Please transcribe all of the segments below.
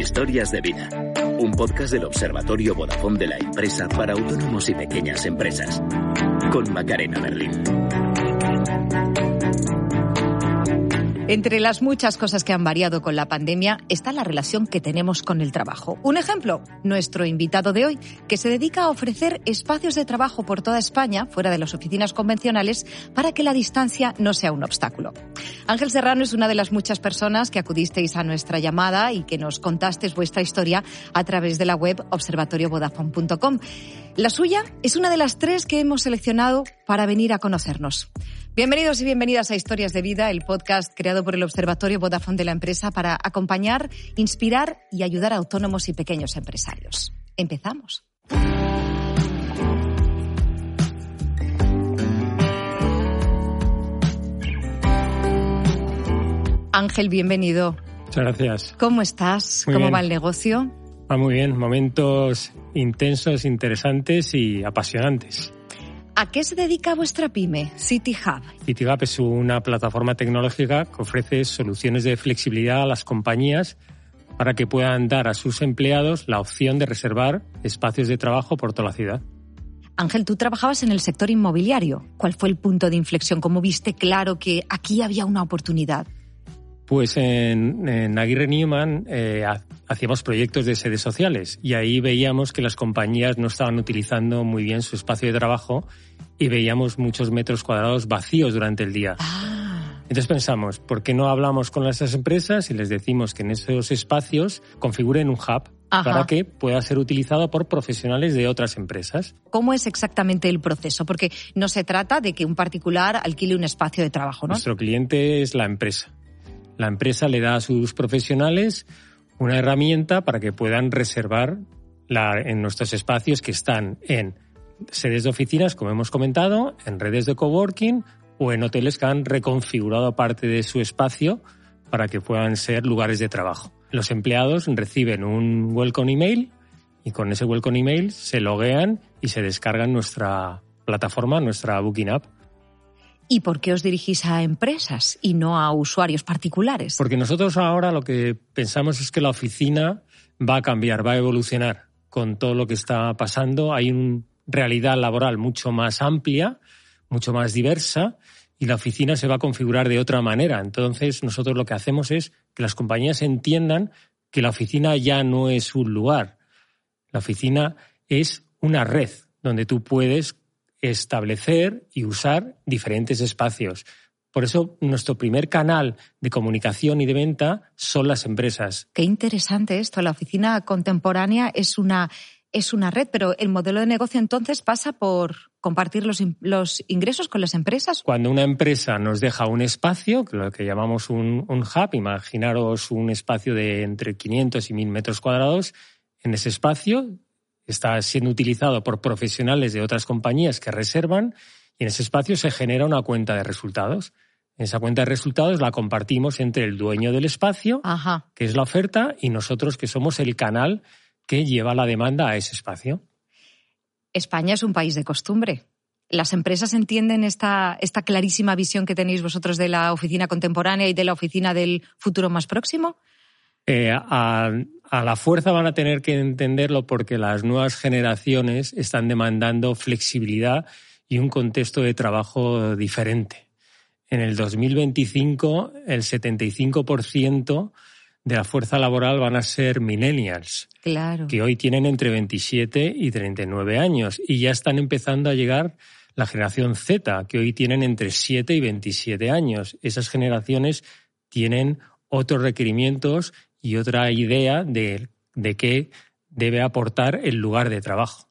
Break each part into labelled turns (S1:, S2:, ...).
S1: Historias de vida. Un podcast del Observatorio Vodafone de la empresa para autónomos y pequeñas empresas. Con Macarena Berlín.
S2: Entre las muchas cosas que han variado con la pandemia está la relación que tenemos con el trabajo. Un ejemplo, nuestro invitado de hoy, que se dedica a ofrecer espacios de trabajo por toda España, fuera de las oficinas convencionales, para que la distancia no sea un obstáculo. Ángel Serrano es una de las muchas personas que acudisteis a nuestra llamada y que nos contasteis vuestra historia a través de la web observatoriovodafone.com. La suya es una de las tres que hemos seleccionado para venir a conocernos. Bienvenidos y bienvenidas a Historias de Vida, el podcast creado por el Observatorio Vodafone de la empresa para acompañar, inspirar y ayudar a autónomos y pequeños empresarios. Empezamos. Ángel, bienvenido.
S3: Muchas gracias.
S2: ¿Cómo estás?
S3: Muy
S2: ¿Cómo
S3: bien.
S2: va el negocio?
S3: Va muy bien, momentos intensos, interesantes y apasionantes.
S2: ¿A qué se dedica vuestra pyme, City Hub?
S3: CityGap es una plataforma tecnológica que ofrece soluciones de flexibilidad a las compañías para que puedan dar a sus empleados la opción de reservar espacios de trabajo por toda la ciudad.
S2: Ángel, tú trabajabas en el sector inmobiliario. ¿Cuál fue el punto de inflexión? ¿Cómo viste claro que aquí había una oportunidad?
S3: Pues en, en Aguirre Newman eh, ha- hacíamos proyectos de sedes sociales y ahí veíamos que las compañías no estaban utilizando muy bien su espacio de trabajo y veíamos muchos metros cuadrados vacíos durante el día.
S2: Ah,
S3: Entonces pensamos, ¿por qué no hablamos con esas empresas y les decimos que en esos espacios configuren un hub
S2: Ajá.
S3: para que pueda ser utilizado por profesionales de otras empresas?
S2: ¿Cómo es exactamente el proceso? Porque no se trata de que un particular alquile un espacio de trabajo, ¿no?
S3: Nuestro cliente es la empresa. La empresa le da a sus profesionales una herramienta para que puedan reservar en nuestros espacios que están en sedes de oficinas, como hemos comentado, en redes de coworking o en hoteles que han reconfigurado parte de su espacio para que puedan ser lugares de trabajo. Los empleados reciben un welcome email y con ese welcome email se loguean y se descargan nuestra plataforma, nuestra Booking App.
S2: ¿Y por qué os dirigís a empresas y no a usuarios particulares?
S3: Porque nosotros ahora lo que pensamos es que la oficina va a cambiar, va a evolucionar con todo lo que está pasando. Hay una realidad laboral mucho más amplia, mucho más diversa y la oficina se va a configurar de otra manera. Entonces nosotros lo que hacemos es que las compañías entiendan que la oficina ya no es un lugar. La oficina es una red donde tú puedes establecer y usar diferentes espacios. Por eso nuestro primer canal de comunicación y de venta son las empresas.
S2: Qué interesante esto. La oficina contemporánea es una, es una red, pero el modelo de negocio entonces pasa por compartir los, los ingresos con las empresas.
S3: Cuando una empresa nos deja un espacio, lo que llamamos un, un hub, imaginaros un espacio de entre 500 y 1000 metros cuadrados, en ese espacio está siendo utilizado por profesionales de otras compañías que reservan y en ese espacio se genera una cuenta de resultados. Esa cuenta de resultados la compartimos entre el dueño del espacio,
S2: Ajá.
S3: que es la oferta, y nosotros que somos el canal que lleva la demanda a ese espacio.
S2: España es un país de costumbre. ¿Las empresas entienden esta, esta clarísima visión que tenéis vosotros de la oficina contemporánea y de la oficina del futuro más próximo?
S3: Eh, a, a la fuerza van a tener que entenderlo porque las nuevas generaciones están demandando flexibilidad y un contexto de trabajo diferente. En el 2025, el 75% de la fuerza laboral van a ser millennials,
S2: Claro.
S3: que hoy tienen entre 27 y 39 años y ya están empezando a llegar la generación Z, que hoy tienen entre 7 y 27 años. Esas generaciones tienen otros requerimientos y otra idea de, de qué debe aportar el lugar de trabajo.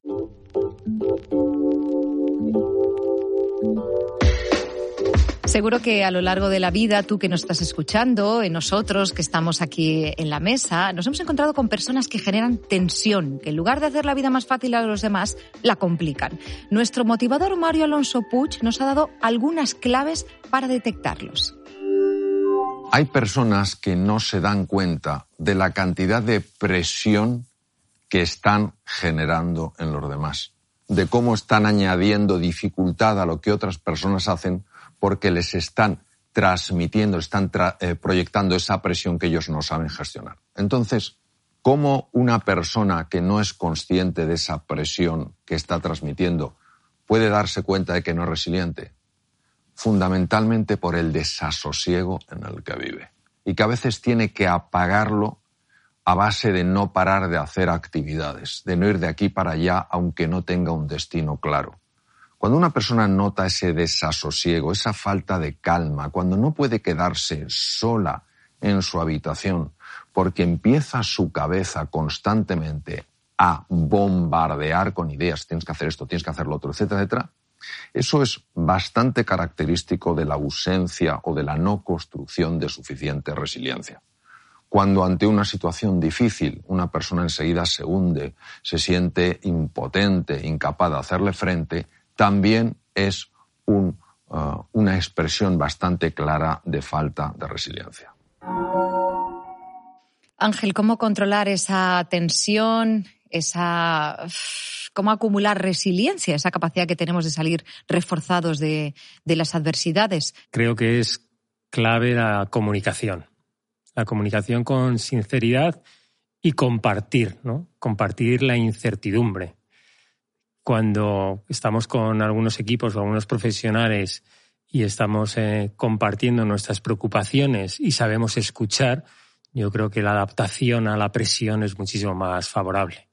S2: Seguro que a lo largo de la vida, tú que nos estás escuchando, en nosotros que estamos aquí en la mesa, nos hemos encontrado con personas que generan tensión, que en lugar de hacer la vida más fácil a los demás, la complican. Nuestro motivador Mario Alonso Puig nos ha dado algunas claves para detectarlos.
S4: Hay personas que no se dan cuenta de la cantidad de presión que están generando en los demás, de cómo están añadiendo dificultad a lo que otras personas hacen porque les están transmitiendo, están eh, proyectando esa presión que ellos no saben gestionar. Entonces, ¿cómo una persona que no es consciente de esa presión que está transmitiendo puede darse cuenta de que no es resiliente? Fundamentalmente por el desasosiego en el que vive y que a veces tiene que apagarlo a base de no parar de hacer actividades, de no ir de aquí para allá aunque no tenga un destino claro. Cuando una persona nota ese desasosiego, esa falta de calma, cuando no puede quedarse sola en su habitación, porque empieza su cabeza constantemente a bombardear con ideas, tienes que hacer esto, tienes que hacer lo otro, etcétera, etcétera, eso es bastante característico de la ausencia o de la no construcción de suficiente resiliencia. Cuando ante una situación difícil una persona enseguida se hunde, se siente impotente, incapaz de hacerle frente, también es uh, una expresión bastante clara de falta de resiliencia.
S2: Ángel, ¿cómo controlar esa tensión, esa cómo acumular resiliencia, esa capacidad que tenemos de salir reforzados de, de, las adversidades?
S3: Creo que es clave la comunicación. La comunicación con sinceridad y compartir, ¿no? Compartir la incertidumbre cuando estamos con algunos equipos o algunos profesionales y estamos eh, compartiendo nuestras preocupaciones y sabemos escuchar, yo creo que la adaptación a la presión es muchísimo más favorable.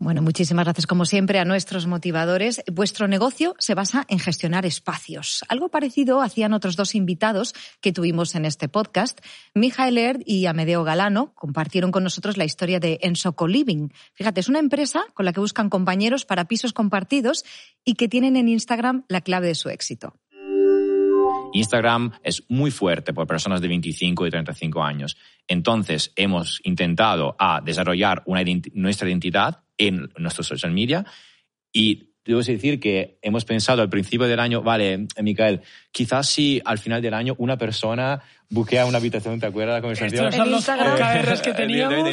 S2: Bueno, muchísimas gracias como siempre a nuestros motivadores. Vuestro negocio se basa en gestionar espacios. Algo parecido hacían otros dos invitados que tuvimos en este podcast. Mijael Erd y Amedeo Galano compartieron con nosotros la historia de Ensoco Living. Fíjate, es una empresa con la que buscan compañeros para pisos compartidos y que tienen en Instagram la clave de su éxito.
S5: Instagram es muy fuerte por personas de 25 y 35 años. Entonces, hemos intentado desarrollar una nuestra identidad en nuestros social media. Y debo decir que hemos pensado al principio del año, vale, Micael, quizás si al final del año una persona buquea una habitación, ¿te acuerdas la conversación?
S6: Estos son los OKRs que teníamos.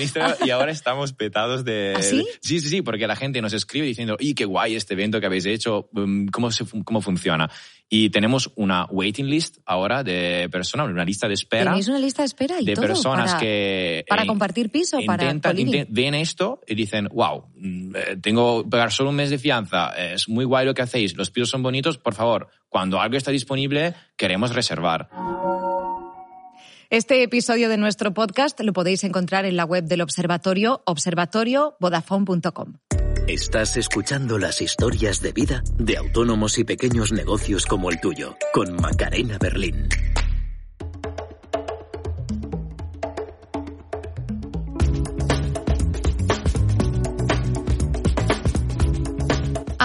S5: y ahora estamos petados de...
S2: ¿Ah, sí?
S5: Sí, sí, sí, porque la gente nos escribe diciendo, ¡y qué guay este evento que habéis hecho! Um, ¿Cómo, cómo funciona? Y tenemos una waiting list ahora de personas, una lista de espera.
S2: Tenéis una lista de espera y
S5: De
S2: todo
S5: personas
S2: para,
S5: que...
S2: Para
S5: eh,
S2: compartir piso, para
S5: intentan, inten- ven esto y dicen, wow, mm, eh, tengo que pagar solo un mes de fianza, es muy guay lo que hacéis, los pisos son bonitos, por favor, cuando algo está disponible, queremos reservar.
S2: Este episodio de nuestro podcast lo podéis encontrar en la web del observatorio, observatoriovodafone.com.
S1: Estás escuchando las historias de vida de autónomos y pequeños negocios como el tuyo, con Macarena Berlín.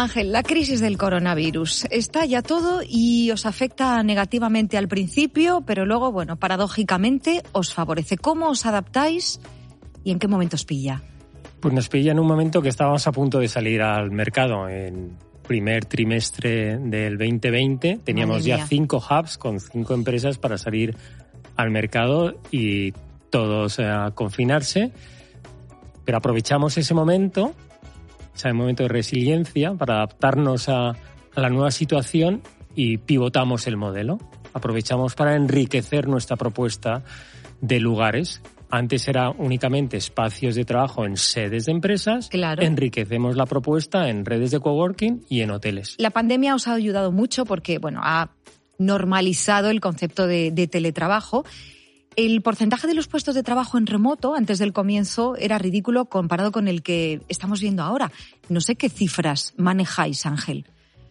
S2: Ángel, la crisis del coronavirus está ya todo y os afecta negativamente al principio, pero luego, bueno, paradójicamente os favorece. ¿Cómo os adaptáis y en qué momento os pilla?
S3: Pues nos pilla en un momento que estábamos a punto de salir al mercado. En primer trimestre del 2020 teníamos ya cinco hubs con cinco empresas para salir al mercado y todos a confinarse. Pero aprovechamos ese momento, ese momento de resiliencia para adaptarnos a, a la nueva situación y pivotamos el modelo. Aprovechamos para enriquecer nuestra propuesta de lugares. Antes era únicamente espacios de trabajo en sedes de empresas.
S2: Claro.
S3: Enriquecemos la propuesta en redes de coworking y en hoteles.
S2: La pandemia os ha ayudado mucho porque, bueno, ha normalizado el concepto de, de teletrabajo. El porcentaje de los puestos de trabajo en remoto antes del comienzo era ridículo comparado con el que estamos viendo ahora. No sé qué cifras manejáis, Ángel.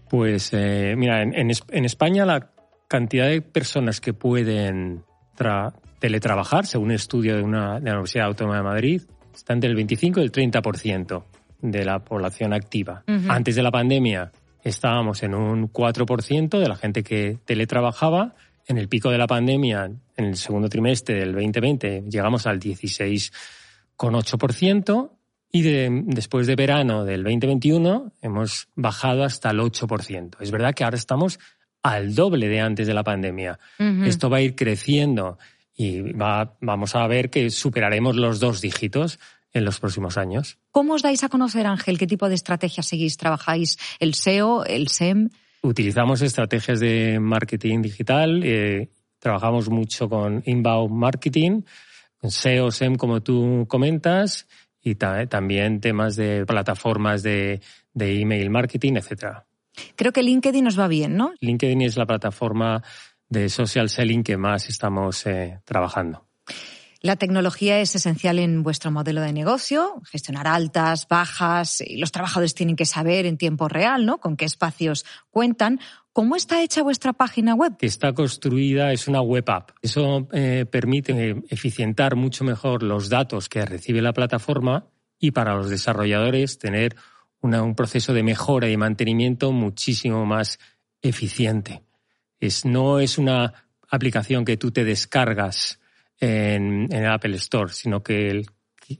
S3: Pues eh, mira, en, en Es- en España la cantidad de personas que pueden tra- teletrabajar, según un estudio de, una, de la Universidad Autónoma de Madrid, está entre el 25 y el 30% de la población activa. Antes de la pandemia estábamos en un 4% de la gente que teletrabajaba. En el pico de la pandemia, en el segundo trimestre del 2020, llegamos al 16,8% y después de verano del 2021 hemos bajado hasta el 8%. Es verdad que ahora estamos al doble de antes de la pandemia. Esto va a ir creciendo y va, vamos a ver que superaremos los dos dígitos en los próximos años.
S2: ¿Cómo os dais a conocer, Ángel? ¿Qué tipo de estrategias seguís? ¿Trabajáis el SEO, el SEM?
S3: Utilizamos estrategias de marketing digital, eh, trabajamos mucho con inbound marketing, SEO, SEM, como tú comentas, y también temas de plataformas de, de email marketing, etcétera.
S2: Creo que LinkedIn nos va bien, ¿no?
S3: LinkedIn es la plataforma de social selling que más estamos eh, trabajando.
S2: La tecnología es esencial en vuestro modelo de negocio, gestionar altas, bajas, y los trabajadores tienen que saber en tiempo real, ¿no? Con qué espacios cuentan. ¿Cómo está hecha vuestra página web?
S3: Está construida, es una web app. Eso eh, permite eficientar mucho mejor los datos que recibe la plataforma y para los desarrolladores tener un proceso de mejora y mantenimiento muchísimo más eficiente. No es una aplicación que tú te descargas en, el Apple Store, sino que el,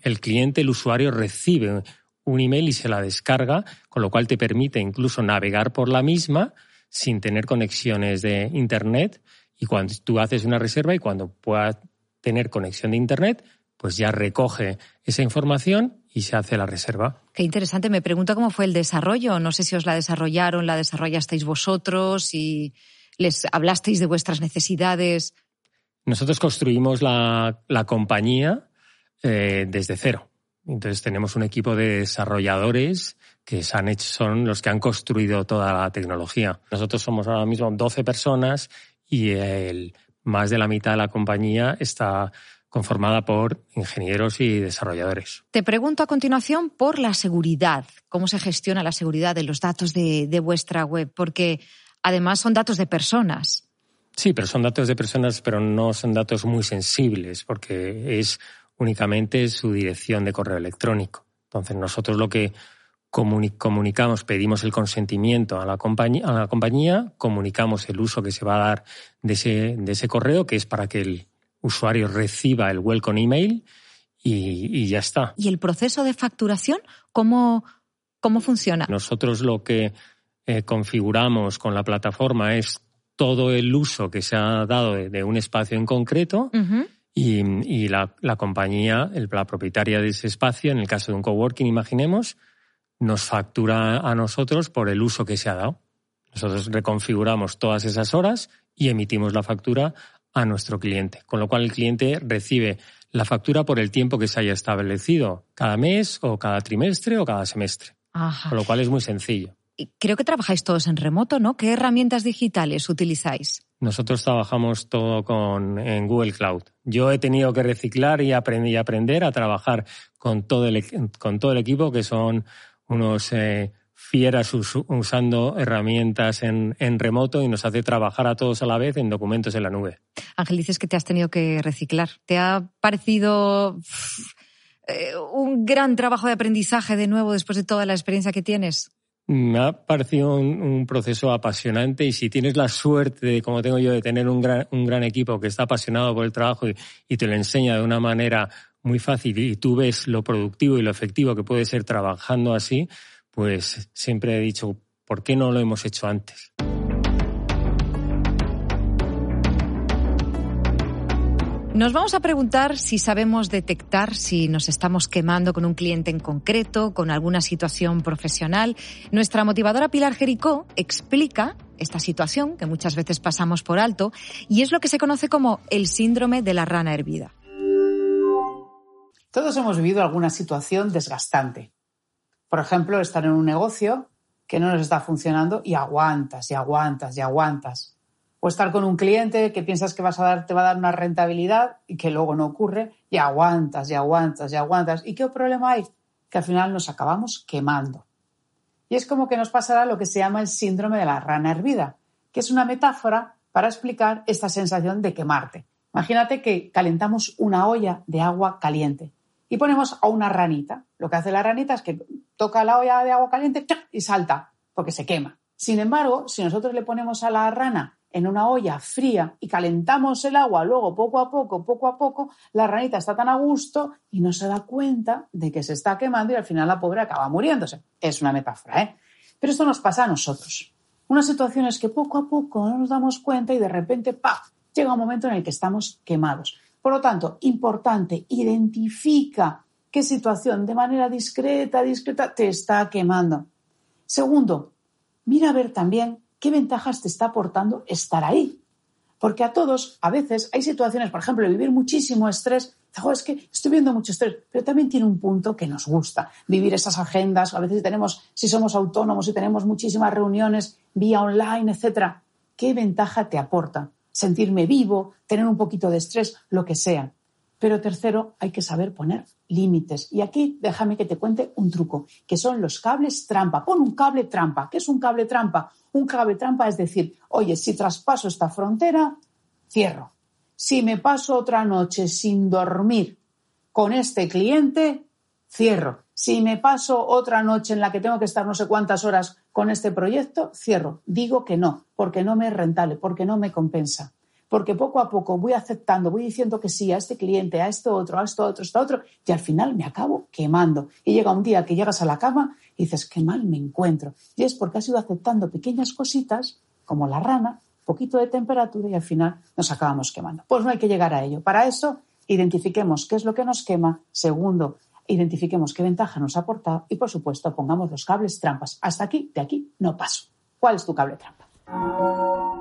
S3: el cliente, el usuario, recibe un email y se la descarga, con lo cual te permite incluso navegar por la misma sin tener conexiones de Internet. Y cuando tú haces una reserva y cuando pueda tener conexión de Internet, pues ya recoge esa información y se hace la reserva.
S2: Qué interesante. Me pregunto cómo fue el desarrollo. No sé si os la desarrollaron, la desarrollasteis vosotros y les hablasteis de vuestras necesidades.
S3: Nosotros construimos la, compañía eh, desde cero. Entonces tenemos un equipo de desarrolladores que han hecho, son los que han construido toda la tecnología. Nosotros somos ahora mismo 12 personas y el, más de la mitad de la compañía está conformada por ingenieros y desarrolladores.
S2: Te pregunto a continuación por la seguridad. ¿Cómo se gestiona la seguridad de los datos de, de vuestra web? Porque además son datos de personas.
S3: Sí, pero son datos de personas, pero no son datos muy sensibles, porque es únicamente su dirección de correo electrónico. Entonces, nosotros lo que comunicamos, pedimos el consentimiento a la, compañía, a la compañía, comunicamos el uso que se va a dar de ese, de ese correo, que es para que el usuario reciba el welcome email y, ya está.
S2: ¿Y el proceso de facturación cómo, cómo funciona?
S3: Nosotros lo que eh, configuramos con la plataforma es todo el uso que se ha dado de, un espacio en concreto. Y, la, la, compañía, la propietaria de ese espacio, en el caso de un coworking, imaginemos, nos factura a nosotros por el uso que se ha dado. Nosotros reconfiguramos todas esas horas y emitimos la factura a nuestro cliente, con lo cual el cliente recibe la factura por el tiempo que se haya establecido, cada mes o cada trimestre o cada semestre. Con lo cual es muy sencillo.
S2: Creo que trabajáis todos en remoto, ¿no? ¿Qué herramientas digitales utilizáis?
S3: Nosotros trabajamos todo con, en Google Cloud. Yo he tenido que reciclar y aprender, y aprender a trabajar con todo, el, con todo el equipo, que son unos eh, fieras usando herramientas en, en, remoto y nos hace trabajar a todos a la vez en documentos en la nube.
S2: Ángel, dices que te has tenido que reciclar. ¿Te ha parecido eh, un gran trabajo de aprendizaje de nuevo después de toda la experiencia que tienes?
S3: Me ha parecido un, proceso apasionante y si tienes la suerte, como tengo yo, de tener un gran, equipo que está apasionado por el trabajo y, y te lo enseña de una manera muy fácil y tú ves lo productivo y lo efectivo que puede ser trabajando así, pues siempre he dicho, ¿por qué no lo hemos hecho antes?
S2: Nos vamos a preguntar si sabemos detectar si nos estamos quemando con un cliente en concreto, con alguna situación profesional. Nuestra motivadora Pilar Jericó explica esta situación que muchas veces pasamos por alto y es lo que se conoce como el síndrome de la rana hervida.
S7: Todos hemos vivido alguna situación desgastante. Por ejemplo, estar en un negocio que no nos está funcionando y aguantas y aguantas y aguantas. O estar con un cliente que piensas que vas a te va a dar una rentabilidad y que luego no ocurre y aguantas y aguantas y aguantas. ¿Y qué problema hay? Que al final nos acabamos quemando. Y es como que nos pasará lo que se llama el síndrome de la rana hervida, que es una metáfora para explicar esta sensación de quemarte. Imagínate que calentamos una olla de agua caliente y ponemos a una ranita. Lo que hace la ranita es que toca la olla de agua caliente y salta, porque se quema. Sin embargo, si nosotros le ponemos a la rana en una olla fría y calentamos el agua, luego poco a poco, poco a poco, la ranita está tan a gusto y no se da cuenta de que se está quemando y al final la pobre acaba muriéndose. Es una metáfora, ¿eh? Pero esto nos pasa a nosotros. Una situación es que poco a poco no nos damos cuenta y de repente, ¡pa! llega un momento en el que estamos quemados. Por lo tanto, importante, identifica qué situación de manera discreta, discreta te está quemando. Segundo, mira a ver también qué ventajas te está aportando estar ahí. Porque a todos, a veces, hay situaciones, por ejemplo, vivir muchísimo estrés. es que estoy viendo mucho estrés, pero también tiene un punto que nos gusta. Vivir esas agendas, a veces tenemos, si somos autónomos y tenemos muchísimas reuniones vía online, etcétera. ¿Qué ventaja te aporta? Sentirme vivo, tener un poquito de estrés, lo que sea. Pero tercero, hay que saber poner límites. Y aquí déjame que te cuente un truco, que son los cables trampa. Pon un cable trampa. ¿Qué es un cable trampa? Un cable trampa es decir, oye, si traspaso esta frontera, cierro. Si me paso otra noche sin dormir con este cliente, cierro. Si me paso otra noche en la que tengo que estar no sé cuántas horas con este proyecto, cierro. Digo que no, porque no me es rentable, porque no me compensa porque poco a poco voy aceptando, voy diciendo que sí a este cliente, a esto otro, a esto otro, a esto otro, y al final me acabo quemando. Y llega un día que llegas a la cama y dices, qué mal me encuentro. Y es porque has ido aceptando pequeñas cositas, como la rana, poquito de temperatura y al final nos acabamos quemando. Pues no hay que llegar a ello. Para eso, identifiquemos qué es lo que nos quema. Segundo, identifiquemos qué ventaja nos ha aportado y, por supuesto, pongamos los cables trampas. Hasta aquí, de aquí, no paso. ¿Cuál es tu cable trampa?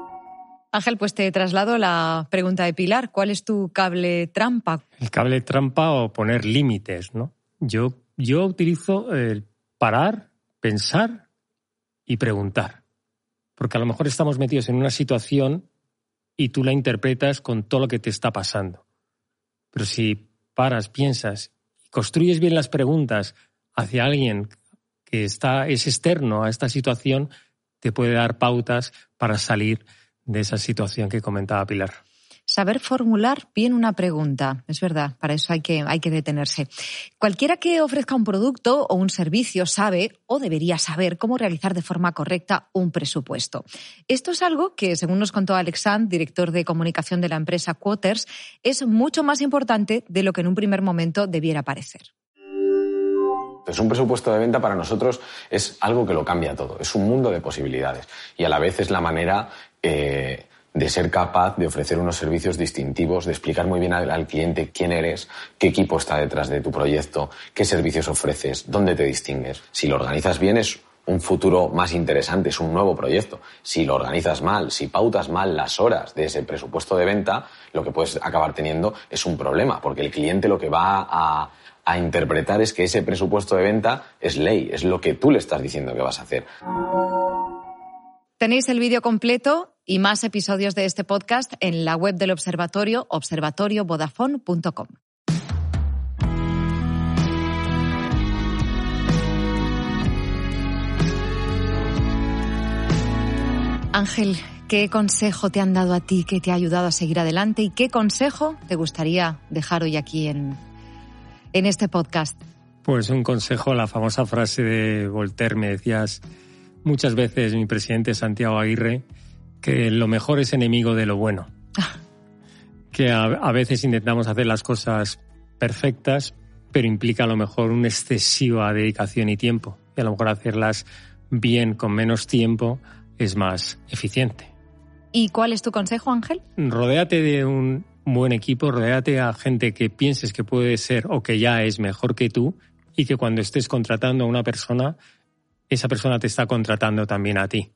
S2: Ángel, pues te traslado la pregunta de Pilar. ¿Cuál es tu cable trampa?
S3: El cable trampa o poner límites, ¿no? Yo, yo utilizo el parar, pensar y preguntar. Porque a lo mejor estamos metidos en una situación y tú la interpretas con todo lo que te está pasando. Pero si paras, piensas y construyes bien las preguntas hacia alguien que está, es externo a esta situación, te puede dar pautas para salir de esa situación que comentaba Pilar.
S2: Saber formular bien una pregunta, es verdad, para eso hay que, hay que detenerse. Cualquiera que ofrezca un producto o un servicio sabe o debería saber cómo realizar de forma correcta un presupuesto. Esto es algo que, según nos contó Alexand, director de comunicación de la empresa Quoters, es mucho más importante de lo que en un primer momento debiera parecer.
S8: Entonces, un presupuesto de venta para nosotros es algo que lo cambia todo, es un mundo de posibilidades y a la vez es la manera eh, de ser capaz de ofrecer unos servicios distintivos, de explicar muy bien al, cliente quién eres, qué equipo está detrás de tu proyecto, qué servicios ofreces, dónde te distingues. Si lo organizas bien es un futuro más interesante, es un nuevo proyecto. Si lo organizas mal, si pautas mal las horas de ese presupuesto de venta, lo que puedes acabar teniendo es un problema, porque el cliente lo que va a, a interpretar es que ese presupuesto de venta es ley, es lo que tú le estás diciendo que vas a hacer.
S2: Tenéis el vídeo completo y más episodios de este podcast en la web del observatorio observatoriovodafone.com. Ángel, ¿qué consejo te han dado a ti que te ha ayudado a seguir adelante y qué consejo te gustaría dejar hoy aquí en, en este podcast?
S3: Pues un consejo, la famosa frase de Voltaire, me decías, muchas veces mi presidente Santiago Aguirre que lo mejor es enemigo de lo bueno. Que a, veces intentamos hacer las cosas perfectas, pero implica a lo mejor una excesiva dedicación y tiempo. Y a lo mejor hacerlas bien con menos tiempo es más eficiente.
S2: ¿Y cuál es tu consejo, Ángel?
S3: Rodéate de un buen equipo, rodéate a gente que pienses que puede ser o que ya es mejor que tú y que cuando estés contratando a una persona esa persona te está contratando también a ti.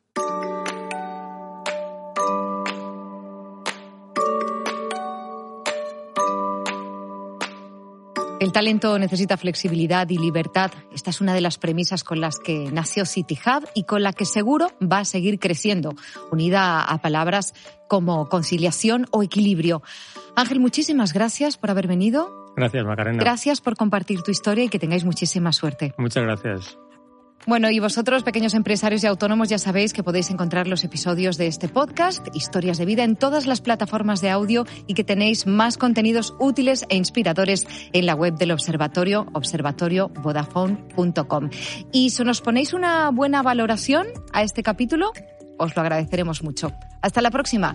S2: El talento necesita flexibilidad y libertad. Esta es una de las premisas con las que nació City Hub y con la que seguro va a seguir creciendo, unida a palabras como conciliación o equilibrio. Ángel, muchísimas gracias por haber venido.
S3: Gracias, Macarena.
S2: Gracias por compartir tu historia y que tengáis muchísima suerte.
S3: Muchas gracias.
S2: Bueno, y vosotros, pequeños empresarios y autónomos, ya sabéis que podéis encontrar los episodios de este podcast, Historias de Vida, en todas las plataformas de audio y que tenéis más contenidos útiles e inspiradores en la web del observatorio, observatoriovodafone.com. Y si nos ponéis una buena valoración a este capítulo, os lo agradeceremos mucho. Hasta la próxima.